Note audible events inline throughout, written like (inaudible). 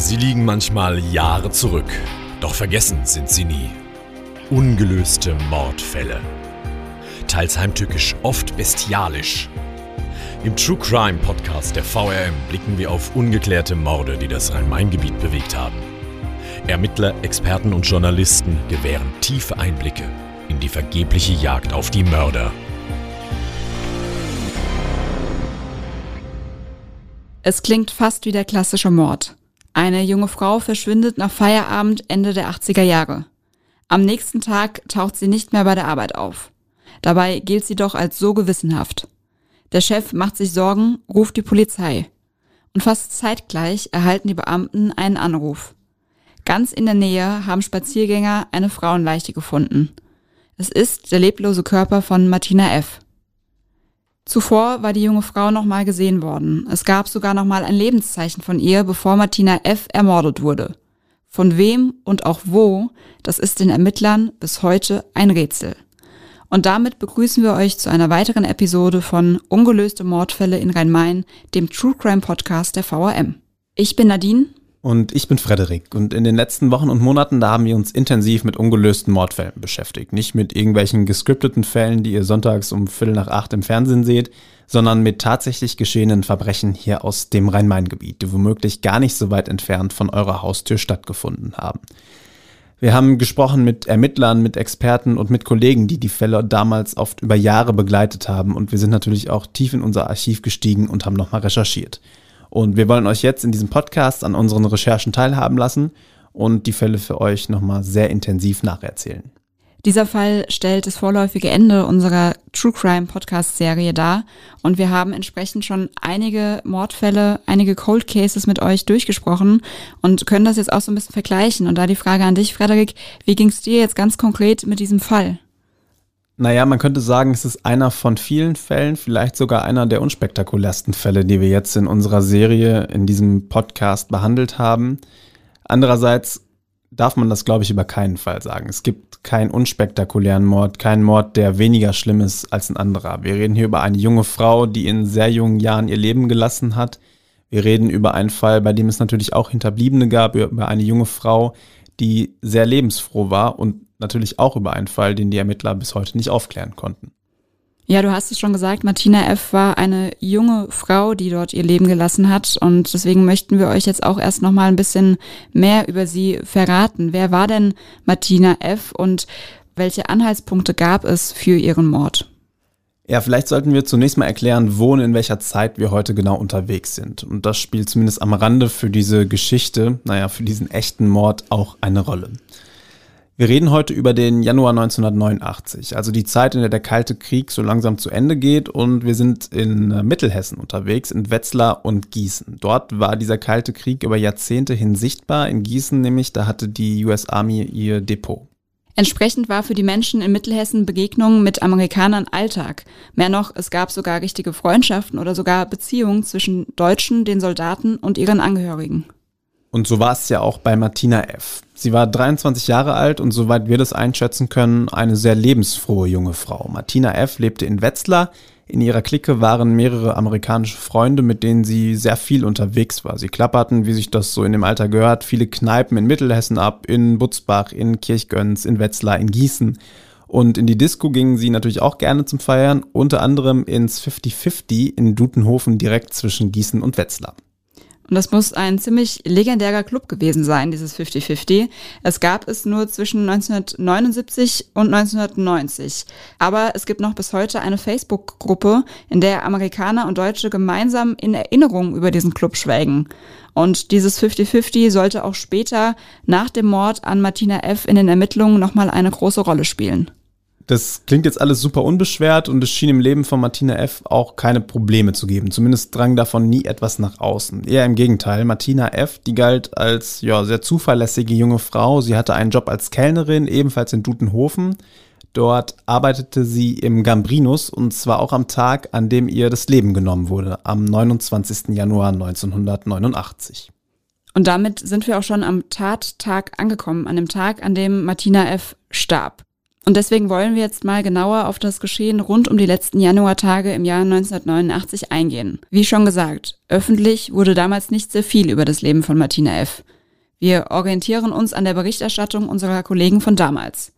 Sie liegen manchmal Jahre zurück, doch vergessen sind sie nie. Ungelöste Mordfälle. Teils heimtückisch, oft bestialisch. Im True Crime Podcast der VRM blicken wir auf ungeklärte Morde, die das Rhein-Main-Gebiet bewegt haben. Ermittler, Experten und Journalisten gewähren tiefe Einblicke in die vergebliche Jagd auf die Mörder. Es klingt fast wie der klassische Mord. Eine junge Frau verschwindet nach Feierabend Ende der 80er Jahre. Am nächsten Tag taucht sie nicht mehr bei der Arbeit auf. Dabei gilt sie doch als so gewissenhaft. Der Chef macht sich Sorgen, ruft die Polizei. Und fast zeitgleich erhalten die Beamten einen Anruf. Ganz in der Nähe haben Spaziergänger eine Frauenleiche gefunden. Es ist der leblose Körper von Martina F. Zuvor war die junge Frau nochmal gesehen worden. Es gab sogar nochmal ein Lebenszeichen von ihr, bevor Martina F. ermordet wurde. Von wem und auch wo, das ist den Ermittlern bis heute ein Rätsel. Und damit begrüßen wir euch zu einer weiteren Episode von Ungelöste Mordfälle in Rhein-Main, dem True Crime Podcast der VRM. Ich bin Nadine und ich bin Frederik. Und in den letzten Wochen und Monaten, da haben wir uns intensiv mit ungelösten Mordfällen beschäftigt. Nicht mit irgendwelchen gescripteten Fällen, die ihr sonntags um Viertel nach acht im Fernsehen seht, sondern mit tatsächlich geschehenen Verbrechen hier aus dem Rhein-Main-Gebiet, die womöglich gar nicht so weit entfernt von eurer Haustür stattgefunden haben. Wir haben gesprochen mit Ermittlern, mit Experten und mit Kollegen, die die Fälle damals oft über Jahre begleitet haben. Und wir sind natürlich auch tief in unser Archiv gestiegen und haben nochmal recherchiert. Und wir wollen euch jetzt in diesem Podcast an unseren Recherchen teilhaben lassen und die Fälle für euch nochmal sehr intensiv nacherzählen. Dieser Fall stellt das vorläufige Ende unserer True Crime Podcast Serie dar und wir haben entsprechend schon einige Mordfälle, einige Cold Cases mit euch durchgesprochen und können das jetzt auch so ein bisschen vergleichen. Und da die Frage an dich, Frederik, wie ging es dir jetzt ganz konkret mit diesem Fall? Naja, man könnte sagen, es ist einer von vielen Fällen, vielleicht sogar einer der unspektakulärsten Fälle, die wir jetzt in unserer Serie, in diesem Podcast behandelt haben. Andererseits darf man das, glaube ich, über keinen Fall sagen. Es gibt keinen unspektakulären Mord, keinen Mord, der weniger schlimm ist als ein anderer. Wir reden hier über eine junge Frau, die in sehr jungen Jahren ihr Leben gelassen hat. Wir reden über einen Fall, bei dem es natürlich auch Hinterbliebene gab, über eine junge Frau, die sehr lebensfroh war und natürlich auch über einen Fall, den die Ermittler bis heute nicht aufklären konnten. Ja, du hast es schon gesagt, Martina F. war eine junge Frau, die dort ihr Leben gelassen hat. Und deswegen möchten wir euch jetzt auch erst noch mal ein bisschen mehr über sie verraten. Wer war denn Martina F. und welche Anhaltspunkte gab es für ihren Mord? Ja, vielleicht sollten wir zunächst mal erklären, wo und in welcher Zeit wir heute genau unterwegs sind. Und das spielt zumindest am Rande für diese Geschichte, naja, für diesen echten Mord auch eine Rolle. Wir reden heute über den Januar 1989, also die Zeit, in der der Kalte Krieg so langsam zu Ende geht und wir sind in äh, Mittelhessen unterwegs, in Wetzlar und Gießen. Dort war dieser Kalte Krieg über Jahrzehnte hin sichtbar. In Gießen nämlich, da hatte die US Army ihr Depot. Entsprechend war für die Menschen in Mittelhessen Begegnungen mit Amerikanern Alltag. Mehr noch, es gab sogar richtige Freundschaften oder sogar Beziehungen zwischen Deutschen, den Soldaten und ihren Angehörigen. Und so war es ja auch bei Martina F. Sie war 23 Jahre alt und soweit wir das einschätzen können, eine sehr lebensfrohe junge Frau. Martina F. lebte in Wetzlar. In ihrer Clique waren mehrere amerikanische Freunde, mit denen sie sehr viel unterwegs war. Sie klapperten, wie sich das so in dem Alter gehört, viele Kneipen in Mittelhessen ab, in Butzbach, in Kirchgöns, in Wetzlar, in Gießen. Und in die Disco gingen sie natürlich auch gerne zum Feiern, unter anderem ins 50-50 in Dutenhofen direkt zwischen Gießen und Wetzlar. Und das muss ein ziemlich legendärer Club gewesen sein, dieses 50-50. Es gab es nur zwischen 1979 und 1990. Aber es gibt noch bis heute eine Facebook-Gruppe, in der Amerikaner und Deutsche gemeinsam in Erinnerung über diesen Club schwelgen. Und dieses 50-50 sollte auch später nach dem Mord an Martina F. in den Ermittlungen nochmal eine große Rolle spielen. Das klingt jetzt alles super unbeschwert und es schien im Leben von Martina F. auch keine Probleme zu geben. Zumindest drang davon nie etwas nach außen. Eher im Gegenteil. Martina F., die galt als ja, sehr zuverlässige junge Frau. Sie hatte einen Job als Kellnerin, ebenfalls in Dutenhofen. Dort arbeitete sie im Gambrinus und zwar auch am Tag, an dem ihr das Leben genommen wurde, am 29. Januar 1989. Und damit sind wir auch schon am Tattag angekommen, an dem Tag, an dem Martina F. starb. Und deswegen wollen wir jetzt mal genauer auf das Geschehen rund um die letzten Januartage im Jahr 1989 eingehen. Wie schon gesagt, öffentlich wurde damals nicht sehr viel über das Leben von Martina F. Wir orientieren uns an der Berichterstattung unserer Kollegen von damals.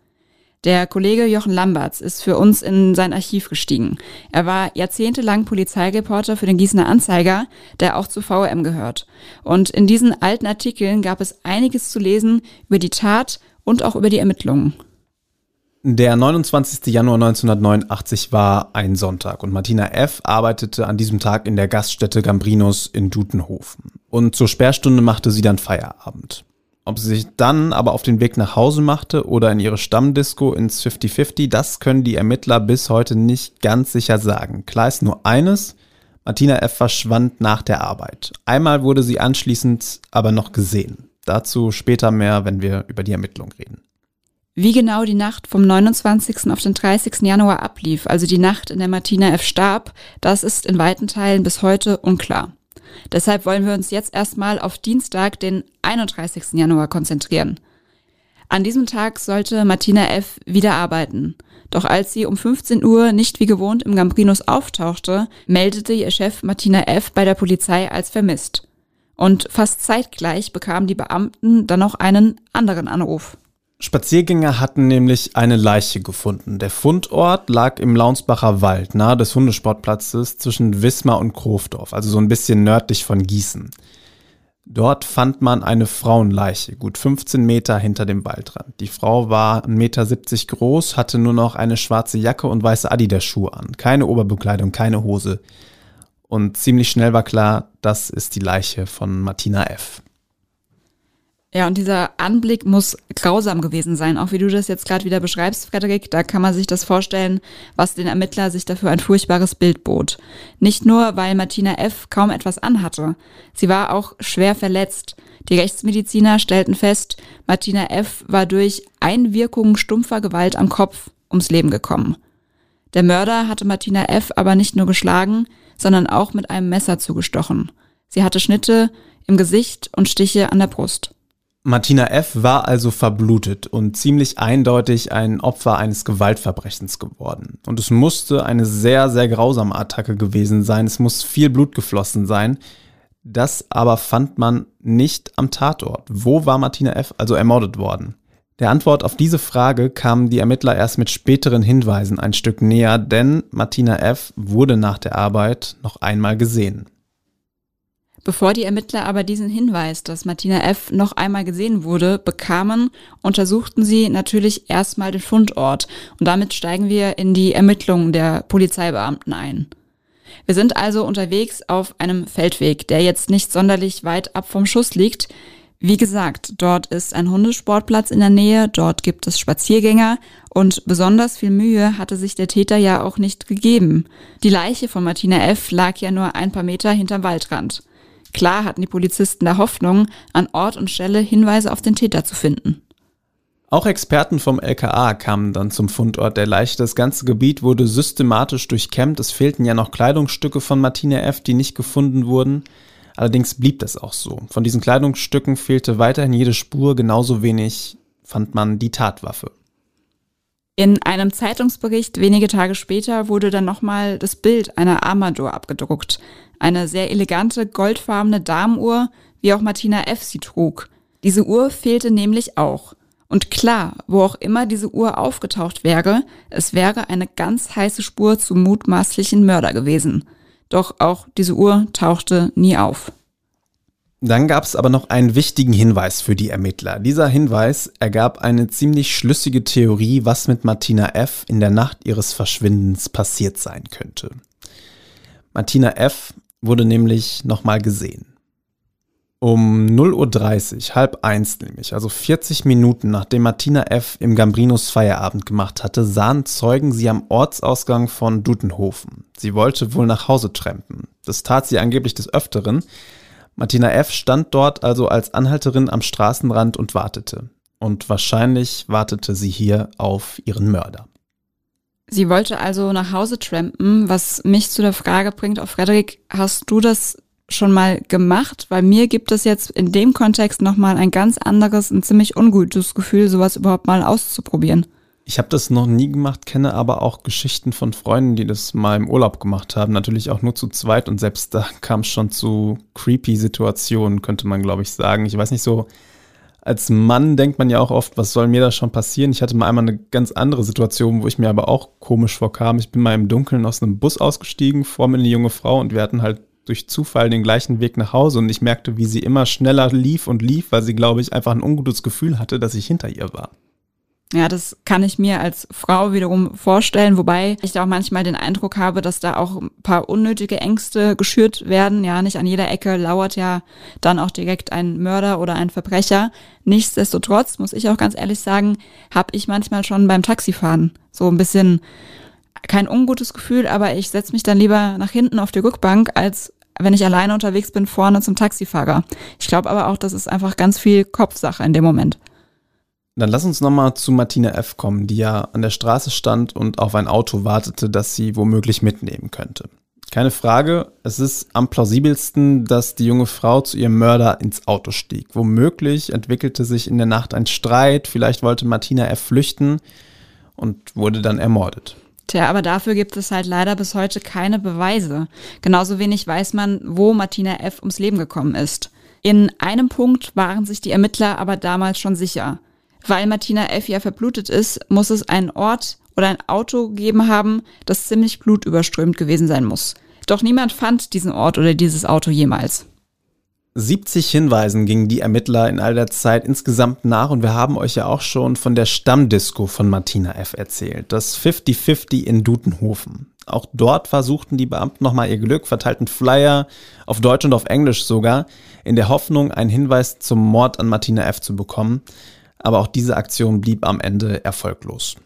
Der Kollege Jochen Lamberts ist für uns in sein Archiv gestiegen. Er war jahrzehntelang Polizeireporter für den Gießener Anzeiger, der auch zu VRM gehört. Und in diesen alten Artikeln gab es einiges zu lesen über die Tat und auch über die Ermittlungen. Der 29. Januar 1989 war ein Sonntag und Martina F. arbeitete an diesem Tag in der Gaststätte Gambrinus in Dutenhofen. Und zur Sperrstunde machte sie dann Feierabend. Ob sie sich dann aber auf den Weg nach Hause machte oder in ihre Stammdisco ins 50-50, das können die Ermittler bis heute nicht ganz sicher sagen. Klar ist nur eines, Martina F. verschwand nach der Arbeit. Einmal wurde sie anschließend aber noch gesehen. Dazu später mehr, wenn wir über die Ermittlung reden. Wie genau die Nacht vom 29. auf den 30. Januar ablief, also die Nacht, in der Martina F. starb, das ist in weiten Teilen bis heute unklar. Deshalb wollen wir uns jetzt erstmal auf Dienstag, den 31. Januar konzentrieren. An diesem Tag sollte Martina F. wieder arbeiten. Doch als sie um 15 Uhr nicht wie gewohnt im Gambrinus auftauchte, meldete ihr Chef Martina F. bei der Polizei als vermisst. Und fast zeitgleich bekamen die Beamten dann noch einen anderen Anruf. Spaziergänger hatten nämlich eine Leiche gefunden. Der Fundort lag im Launsbacher Wald, nahe des Hundesportplatzes zwischen Wismar und Krofdorf, also so ein bisschen nördlich von Gießen. Dort fand man eine Frauenleiche, gut 15 Meter hinter dem Waldrand. Die Frau war 1,70 Meter groß, hatte nur noch eine schwarze Jacke und weiße Adidas-Schuhe an. Keine Oberbekleidung, keine Hose. Und ziemlich schnell war klar, das ist die Leiche von Martina F. Ja, und dieser Anblick muss grausam gewesen sein, auch wie du das jetzt gerade wieder beschreibst, Frederik. Da kann man sich das vorstellen, was den Ermittler sich dafür ein furchtbares Bild bot. Nicht nur, weil Martina F. kaum etwas anhatte. Sie war auch schwer verletzt. Die Rechtsmediziner stellten fest, Martina F. war durch Einwirkungen stumpfer Gewalt am Kopf ums Leben gekommen. Der Mörder hatte Martina F. aber nicht nur geschlagen, sondern auch mit einem Messer zugestochen. Sie hatte Schnitte im Gesicht und Stiche an der Brust. Martina F. war also verblutet und ziemlich eindeutig ein Opfer eines Gewaltverbrechens geworden. Und es musste eine sehr, sehr grausame Attacke gewesen sein. Es muss viel Blut geflossen sein. Das aber fand man nicht am Tatort. Wo war Martina F. also ermordet worden? Der Antwort auf diese Frage kamen die Ermittler erst mit späteren Hinweisen ein Stück näher, denn Martina F. wurde nach der Arbeit noch einmal gesehen. Bevor die Ermittler aber diesen Hinweis, dass Martina F. noch einmal gesehen wurde, bekamen, untersuchten sie natürlich erstmal den Fundort und damit steigen wir in die Ermittlungen der Polizeibeamten ein. Wir sind also unterwegs auf einem Feldweg, der jetzt nicht sonderlich weit ab vom Schuss liegt. Wie gesagt, dort ist ein Hundesportplatz in der Nähe, dort gibt es Spaziergänger und besonders viel Mühe hatte sich der Täter ja auch nicht gegeben. Die Leiche von Martina F. lag ja nur ein paar Meter hinterm Waldrand. Klar hatten die Polizisten der Hoffnung, an Ort und Stelle Hinweise auf den Täter zu finden. Auch Experten vom LKA kamen dann zum Fundort der Leiche. Das ganze Gebiet wurde systematisch durchkämmt. Es fehlten ja noch Kleidungsstücke von Martina F., die nicht gefunden wurden. Allerdings blieb das auch so. Von diesen Kleidungsstücken fehlte weiterhin jede Spur, genauso wenig fand man die Tatwaffe. In einem Zeitungsbericht wenige Tage später wurde dann nochmal das Bild einer Armadur abgedruckt. Eine sehr elegante, goldfarbene Damenuhr, wie auch Martina F. sie trug. Diese Uhr fehlte nämlich auch. Und klar, wo auch immer diese Uhr aufgetaucht wäre, es wäre eine ganz heiße Spur zum mutmaßlichen Mörder gewesen. Doch auch diese Uhr tauchte nie auf. Dann gab es aber noch einen wichtigen Hinweis für die Ermittler. Dieser Hinweis ergab eine ziemlich schlüssige Theorie, was mit Martina F. in der Nacht ihres Verschwindens passiert sein könnte. Martina F. wurde nämlich nochmal gesehen. Um 0.30 Uhr, halb eins nämlich, also 40 Minuten nachdem Martina F. im Gambrinus Feierabend gemacht hatte, sahen Zeugen sie am Ortsausgang von Dutenhofen. Sie wollte wohl nach Hause trampen. Das tat sie angeblich des Öfteren, Martina F. stand dort also als Anhalterin am Straßenrand und wartete. Und wahrscheinlich wartete sie hier auf ihren Mörder. Sie wollte also nach Hause trampen, was mich zu der Frage bringt, auch Frederik, hast du das schon mal gemacht? Weil mir gibt es jetzt in dem Kontext nochmal ein ganz anderes, ein ziemlich ungutes Gefühl, sowas überhaupt mal auszuprobieren. Ich habe das noch nie gemacht, kenne aber auch Geschichten von Freunden, die das mal im Urlaub gemacht haben. Natürlich auch nur zu zweit und selbst da (laughs) kam es schon zu creepy Situationen, könnte man glaube ich sagen. Ich weiß nicht so, als Mann denkt man ja auch oft, was soll mir da schon passieren? Ich hatte mal einmal eine ganz andere Situation, wo ich mir aber auch komisch vorkam. Ich bin mal im Dunkeln aus einem Bus ausgestiegen, vor mir eine junge Frau und wir hatten halt durch Zufall den gleichen Weg nach Hause und ich merkte, wie sie immer schneller lief und lief, weil sie, glaube ich, einfach ein ungutes Gefühl hatte, dass ich hinter ihr war. Ja, das kann ich mir als Frau wiederum vorstellen, wobei ich da auch manchmal den Eindruck habe, dass da auch ein paar unnötige Ängste geschürt werden. Ja, nicht an jeder Ecke lauert ja dann auch direkt ein Mörder oder ein Verbrecher. Nichtsdestotrotz, muss ich auch ganz ehrlich sagen, habe ich manchmal schon beim Taxifahren so ein bisschen kein ungutes Gefühl, aber ich setze mich dann lieber nach hinten auf die Rückbank, als wenn ich alleine unterwegs bin, vorne zum Taxifahrer. Ich glaube aber auch, das ist einfach ganz viel Kopfsache in dem Moment. Dann lass uns nochmal zu Martina F. kommen, die ja an der Straße stand und auf ein Auto wartete, das sie womöglich mitnehmen könnte. Keine Frage, es ist am plausibelsten, dass die junge Frau zu ihrem Mörder ins Auto stieg. Womöglich entwickelte sich in der Nacht ein Streit, vielleicht wollte Martina F. flüchten und wurde dann ermordet. Tja, aber dafür gibt es halt leider bis heute keine Beweise. Genauso wenig weiß man, wo Martina F. ums Leben gekommen ist. In einem Punkt waren sich die Ermittler aber damals schon sicher. Weil Martina F. ja verblutet ist, muss es einen Ort oder ein Auto gegeben haben, das ziemlich blutüberströmt gewesen sein muss. Doch niemand fand diesen Ort oder dieses Auto jemals. 70 Hinweisen gingen die Ermittler in all der Zeit insgesamt nach und wir haben euch ja auch schon von der Stammdisco von Martina F. erzählt, das 50-50 in Dutenhofen. Auch dort versuchten die Beamten nochmal ihr Glück, verteilten Flyer auf Deutsch und auf Englisch sogar, in der Hoffnung, einen Hinweis zum Mord an Martina F. zu bekommen aber auch diese Aktion blieb am Ende erfolglos.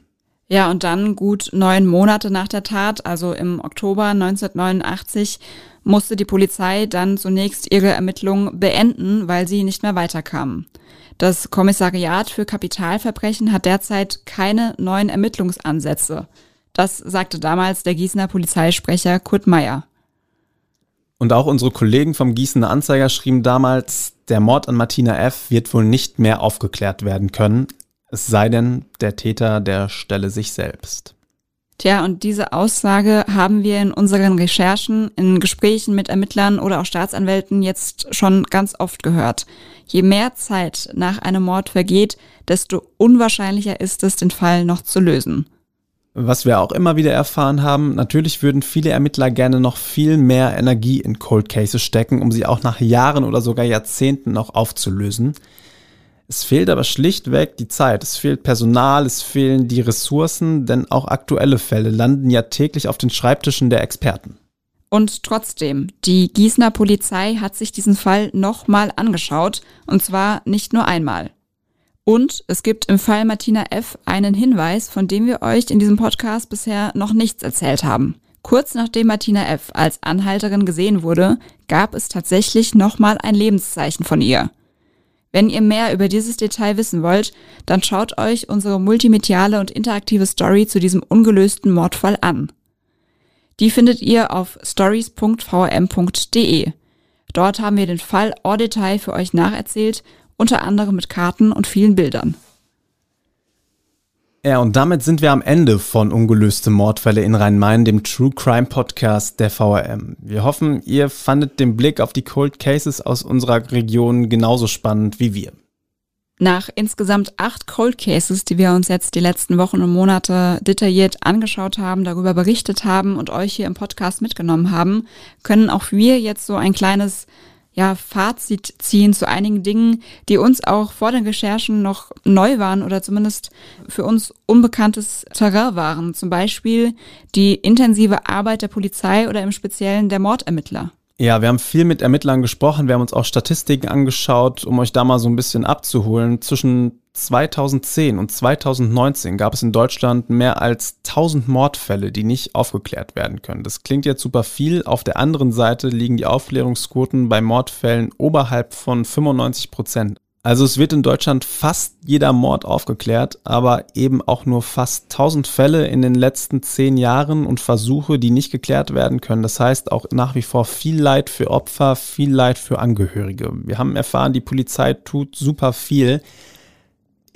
Ja, und dann gut neun Monate nach der Tat, also im Oktober 1989, musste die Polizei dann zunächst ihre Ermittlungen beenden, weil sie nicht mehr weiterkamen. Das Kommissariat für Kapitalverbrechen hat derzeit keine neuen Ermittlungsansätze. Das sagte damals der Gießener Polizeisprecher Kurt Meyer. Und auch unsere Kollegen vom Gießener Anzeiger schrieben damals, der Mord an Martina F. wird wohl nicht mehr aufgeklärt werden können, es sei denn, der Täter der stelle sich selbst. Tja, und diese Aussage haben wir in unseren Recherchen, in Gesprächen mit Ermittlern oder auch Staatsanwälten jetzt schon ganz oft gehört. Je mehr Zeit nach einem Mord vergeht, desto unwahrscheinlicher ist es, den Fall noch zu lösen. Was wir auch immer wieder erfahren haben, natürlich würden viele Ermittler gerne noch viel mehr Energie in Cold Cases stecken, um sie auch nach Jahren oder sogar Jahrzehnten noch aufzulösen. Es fehlt aber schlichtweg die Zeit, es fehlt Personal, es fehlen die Ressourcen, denn auch aktuelle Fälle landen ja täglich auf den Schreibtischen der Experten. Und trotzdem, die Gießener Polizei hat sich diesen Fall nochmal angeschaut, und zwar nicht nur einmal. Und es gibt im Fall Martina F. einen Hinweis, von dem wir euch in diesem Podcast bisher noch nichts erzählt haben. Kurz nachdem Martina F. als Anhalterin gesehen wurde, gab es tatsächlich nochmal ein Lebenszeichen von ihr. Wenn ihr mehr über dieses Detail wissen wollt, dann schaut euch unsere multimediale und interaktive Story zu diesem ungelösten Mordfall an. Die findet ihr auf stories.vrm.de. Dort haben wir den Fall en Detail für euch nacherzählt unter anderem mit Karten und vielen Bildern. Ja, und damit sind wir am Ende von Ungelöste Mordfälle in Rhein-Main, dem True Crime Podcast der VRM. Wir hoffen, ihr fandet den Blick auf die Cold Cases aus unserer Region genauso spannend wie wir. Nach insgesamt acht Cold Cases, die wir uns jetzt die letzten Wochen und Monate detailliert angeschaut haben, darüber berichtet haben und euch hier im Podcast mitgenommen haben, können auch wir jetzt so ein kleines ja, Fazit ziehen zu einigen Dingen, die uns auch vor den Recherchen noch neu waren oder zumindest für uns unbekanntes Terrain waren. Zum Beispiel die intensive Arbeit der Polizei oder im Speziellen der Mordermittler. Ja, wir haben viel mit Ermittlern gesprochen, wir haben uns auch Statistiken angeschaut, um euch da mal so ein bisschen abzuholen. Zwischen 2010 und 2019 gab es in Deutschland mehr als 1000 Mordfälle, die nicht aufgeklärt werden können. Das klingt jetzt super viel. Auf der anderen Seite liegen die Aufklärungsquoten bei Mordfällen oberhalb von 95 Prozent. Also es wird in Deutschland fast jeder Mord aufgeklärt, aber eben auch nur fast 1000 Fälle in den letzten zehn Jahren und Versuche, die nicht geklärt werden können. Das heißt auch nach wie vor viel Leid für Opfer, viel Leid für Angehörige. Wir haben erfahren, die Polizei tut super viel.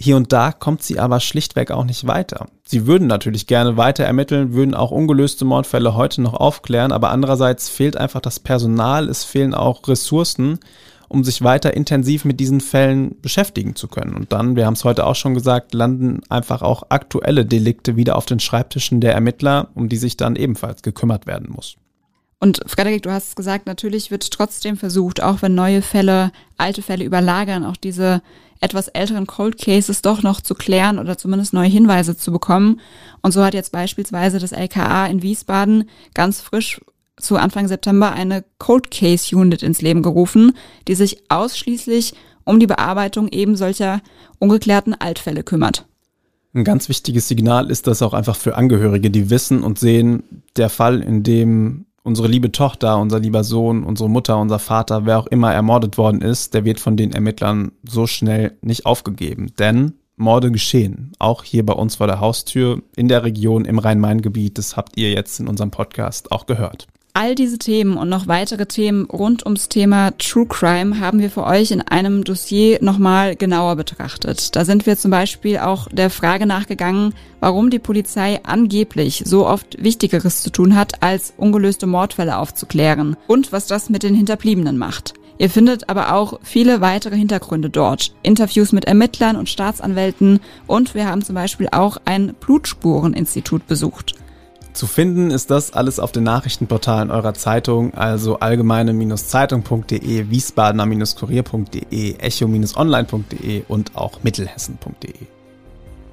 Hier und da kommt sie aber schlichtweg auch nicht weiter. Sie würden natürlich gerne weiter ermitteln, würden auch ungelöste Mordfälle heute noch aufklären, aber andererseits fehlt einfach das Personal, es fehlen auch Ressourcen, um sich weiter intensiv mit diesen Fällen beschäftigen zu können. Und dann, wir haben es heute auch schon gesagt, landen einfach auch aktuelle Delikte wieder auf den Schreibtischen der Ermittler, um die sich dann ebenfalls gekümmert werden muss. Und Frederik, du hast gesagt, natürlich wird trotzdem versucht, auch wenn neue Fälle, alte Fälle überlagern, auch diese etwas älteren Cold Cases doch noch zu klären oder zumindest neue Hinweise zu bekommen. Und so hat jetzt beispielsweise das LKA in Wiesbaden ganz frisch zu Anfang September eine Cold Case Unit ins Leben gerufen, die sich ausschließlich um die Bearbeitung eben solcher ungeklärten Altfälle kümmert. Ein ganz wichtiges Signal ist das auch einfach für Angehörige, die wissen und sehen, der Fall, in dem unsere liebe Tochter, unser lieber Sohn, unsere Mutter, unser Vater, wer auch immer ermordet worden ist, der wird von den Ermittlern so schnell nicht aufgegeben. Denn Morde geschehen, auch hier bei uns vor der Haustür in der Region im Rhein-Main-Gebiet. Das habt ihr jetzt in unserem Podcast auch gehört. All diese Themen und noch weitere Themen rund ums Thema True Crime haben wir für euch in einem Dossier nochmal genauer betrachtet. Da sind wir zum Beispiel auch der Frage nachgegangen, warum die Polizei angeblich so oft Wichtigeres zu tun hat, als ungelöste Mordfälle aufzuklären und was das mit den Hinterbliebenen macht. Ihr findet aber auch viele weitere Hintergründe dort, Interviews mit Ermittlern und Staatsanwälten und wir haben zum Beispiel auch ein Blutspureninstitut besucht. Zu finden ist das alles auf den Nachrichtenportalen eurer Zeitung, also allgemeine-zeitung.de, wiesbadener-kurier.de, echo-online.de und auch mittelhessen.de.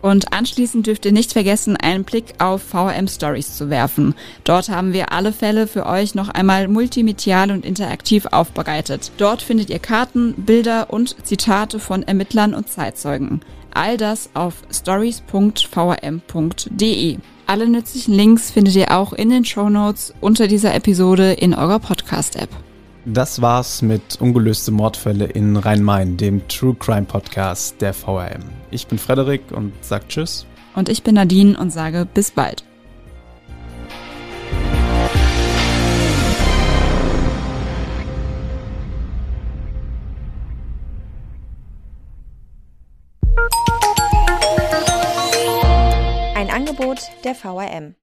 Und anschließend dürft ihr nicht vergessen, einen Blick auf VM Stories zu werfen. Dort haben wir alle Fälle für euch noch einmal multimedial und interaktiv aufbereitet. Dort findet ihr Karten, Bilder und Zitate von Ermittlern und Zeitzeugen. All das auf stories.vrm.de. Alle nützlichen Links findet ihr auch in den Show Notes unter dieser Episode in eurer Podcast-App. Das war's mit Ungelöste Mordfälle in Rhein-Main, dem True Crime Podcast der VRM. Ich bin Frederik und sag Tschüss. Und ich bin Nadine und sage bis bald. Angebot der VRM.